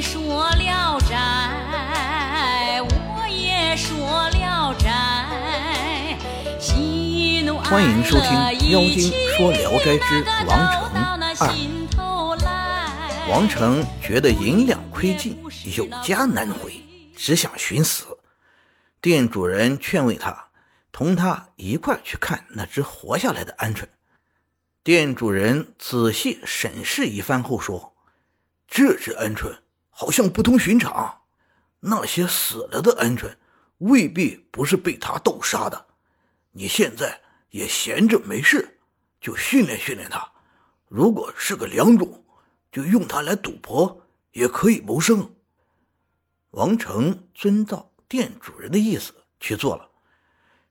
说聊斋，我也说聊斋。喜怒欢迎收听《妖精说聊斋之王成二王成觉得银两亏尽，有家难回，只想寻死。店主人劝慰他，同他一块去看那只活下来的鹌鹑。店主人仔细审视一番后说：“这只鹌鹑好像不同寻常，那些死了的鹌鹑未必不是被他斗杀的。你现在也闲着没事，就训练训练它。如果是个良种，就用它来赌博，也可以谋生。”王成遵照店主人的意思去做了。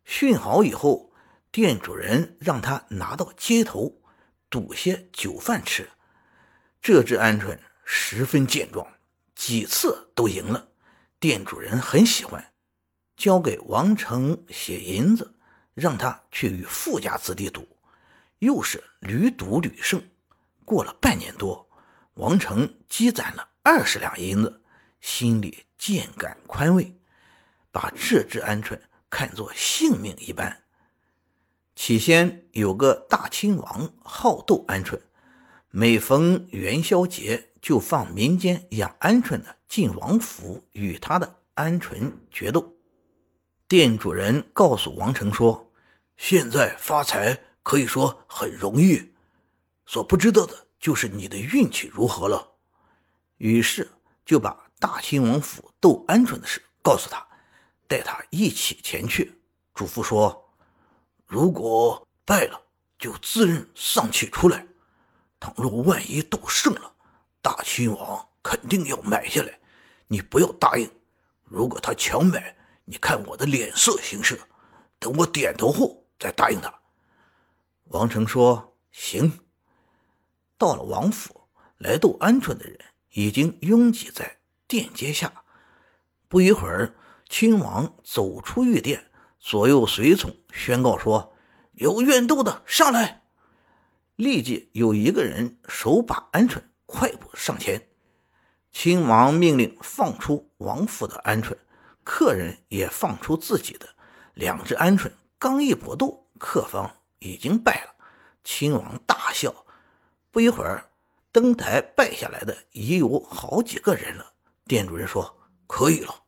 训好以后，店主人让他拿到街头赌些酒饭吃。这只鹌鹑十分健壮，几次都赢了，店主人很喜欢，交给王成写银子，让他去与富家子弟赌，又是屡赌屡胜。过了半年多，王成积攒了二十两银子，心里渐感宽慰，把这只鹌鹑看作性命一般。起先有个大亲王好斗鹌鹑，每逢元宵节就放民间养鹌鹑的进王府与他的鹌鹑决斗。店主人告诉王成说：“现在发财可以说很容易，所不知道的就是你的运气如何了。”于是就把大清王府斗鹌鹑的事告诉他，带他一起前去，嘱咐说：“如果败了，就自认丧气出来；倘若万一斗胜了，大亲王肯定要买下来，你不要答应。如果他强买，你看我的脸色行事，等我点头后再答应他。”王成说：“行。”到了王府，来斗鹌鹑的人已经拥挤在殿阶下。不一会儿，亲王走出御殿，左右随从宣告说：“有愿斗的上来！”立即有一个人手把鹌鹑，快步上前。亲王命令放出王府的鹌鹑，客人也放出自己的。两只鹌鹑刚一搏斗，客方已经败了。亲王大笑。不一会儿，登台败下来的已有好几个人了。店主人说：“可以了。”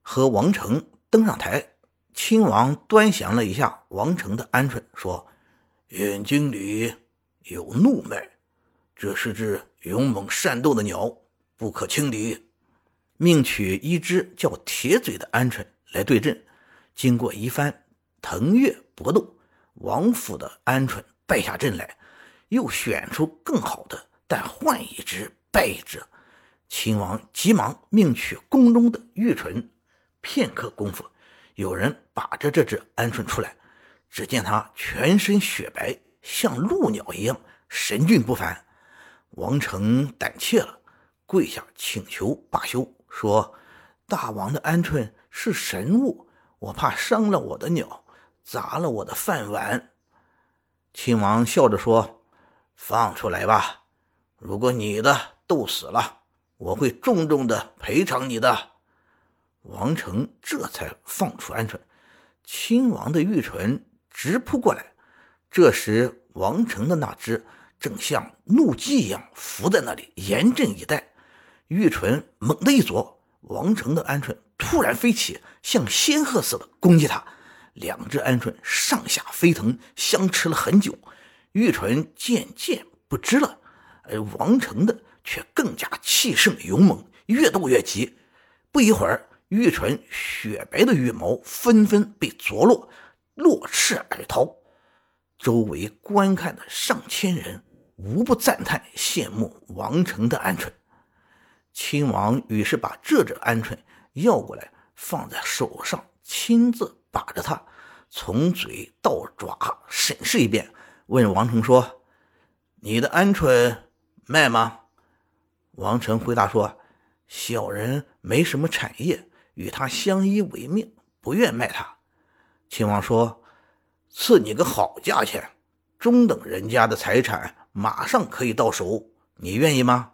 和王成登上台，亲王端详了一下王成的鹌鹑，说：“眼睛里有怒脉，这是只勇猛善斗的鸟，不可轻敌。”命取一只叫铁嘴的鹌鹑来对阵。经过一番腾跃搏斗，王府的鹌鹑败下阵来。又选出更好的，但换一只败一只。秦王急忙命取宫中的玉纯。片刻功夫，有人把着这只鹌鹑出来，只见它全身雪白，像鹭鸟一样神俊不凡。王成胆怯了，跪下请求罢休，说：“大王的鹌鹑是神物，我怕伤了我的鸟，砸了我的饭碗。”亲王笑着说。放出来吧！如果你的斗死了，我会重重的赔偿你的。王成这才放出鹌鹑，亲王的玉唇直扑过来。这时，王成的那只正像怒鸡一样伏在那里，严阵以待。玉唇猛地一啄，王成的鹌鹑突然飞起，像仙鹤似的攻击他。两只鹌鹑上下飞腾，相持了很久。玉纯渐渐不知了，而王成的却更加气盛勇猛，越斗越急。不一会儿，玉纯雪白的羽毛纷纷被啄落，落翅而逃。周围观看的上千人无不赞叹羡慕王成的鹌鹑。亲王于是把这只鹌鹑要过来，放在手上，亲自把着它，从嘴到爪审视一遍。问王成说：“你的鹌鹑卖吗？”王成回答说：“小人没什么产业，与他相依为命，不愿卖他。”秦王说：“赐你个好价钱，中等人家的财产马上可以到手，你愿意吗？”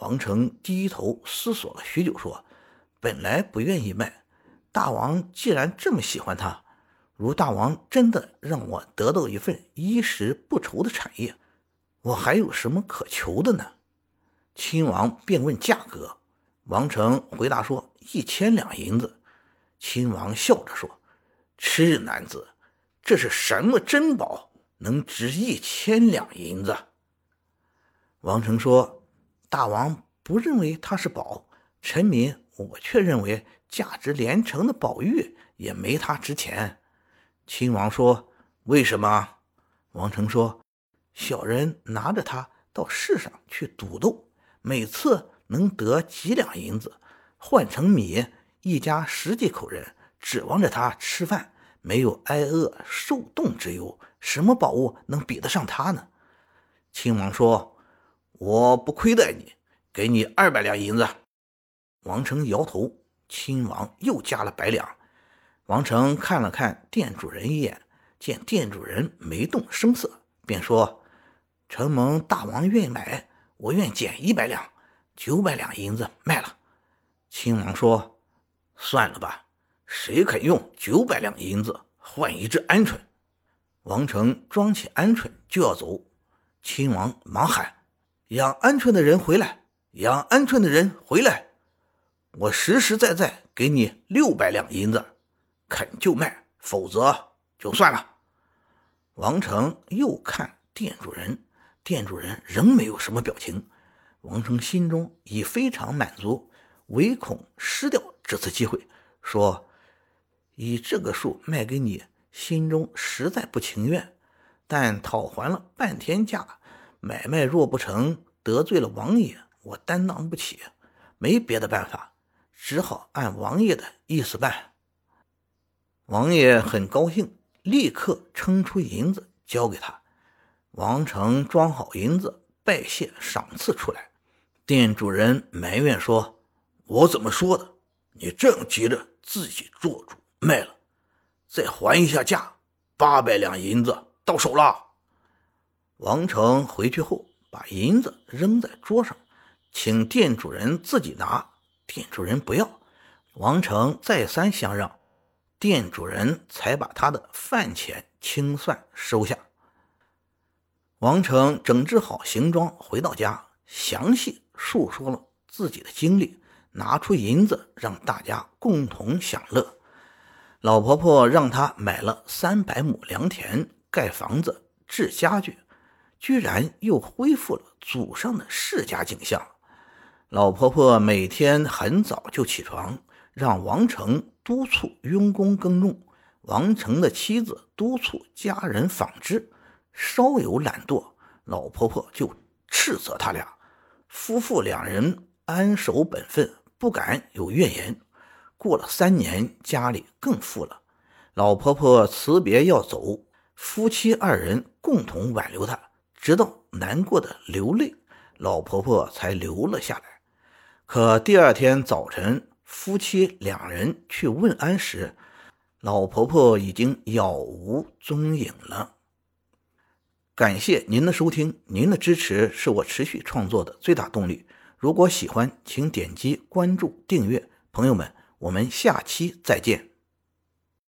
王成低头思索了许久，说：“本来不愿意卖，大王既然这么喜欢他，如大王真的让我得到一份衣食不愁的产业，我还有什么可求的呢？”亲王便问价格，王成回答说：“一千两银子。”亲王笑着说：“痴男子，这是什么珍宝，能值一千两银子？”王成说：“大王不认为它是宝，臣民我却认为价值连城的宝玉也没它值钱。”亲王说：“为什么？”王成说：“小人拿着它到市上去赌斗，每次能得几两银子，换成米。”一家十几口人指望着它吃饭，没有挨饿受冻之忧，什么宝物能比得上他呢？亲王说：“我不亏待你，给你二百两银子。”王成摇头。亲王又加了百两。王成看了看店主人一眼，见店主人没动声色，便说：“承蒙大王愿意买，我愿减一百两，九百两银子卖了。”亲王说。算了吧，谁肯用九百两银子换一只鹌鹑？王成装起鹌鹑就要走，亲王忙喊：“养鹌鹑的人回来！养鹌鹑的人回来！我实实在在给你六百两银子，肯就卖，否则就算了。”王成又看店主人，店主人仍没有什么表情。王成心中已非常满足，唯恐失掉。这次机会，说以这个数卖给你，心中实在不情愿，但讨还了半天价，买卖若不成，得罪了王爷，我担当不起，没别的办法，只好按王爷的意思办。王爷很高兴，立刻称出银子交给他。王成装好银子，拜谢赏赐出来。店主人埋怨说：“我怎么说的？”你这样急着自己做主卖了，再还一下价，八百两银子到手了。王成回去后，把银子扔在桌上，请店主人自己拿。店主人不要，王成再三相让，店主人才把他的饭钱清算收下。王成整治好行装，回到家，详细述说了自己的经历。拿出银子让大家共同享乐。老婆婆让他买了三百亩良田，盖房子、置家具，居然又恢复了祖上的世家景象。老婆婆每天很早就起床，让王成督促佣工耕种。王成的妻子督促家人纺织。稍有懒惰，老婆婆就斥责他俩。夫妇两人安守本分。不敢有怨言。过了三年，家里更富了。老婆婆辞别要走，夫妻二人共同挽留她，直到难过的流泪，老婆婆才留了下来。可第二天早晨，夫妻两人去问安时，老婆婆已经杳无踪影了。感谢您的收听，您的支持是我持续创作的最大动力。如果喜欢，请点击关注、订阅。朋友们，我们下期再见。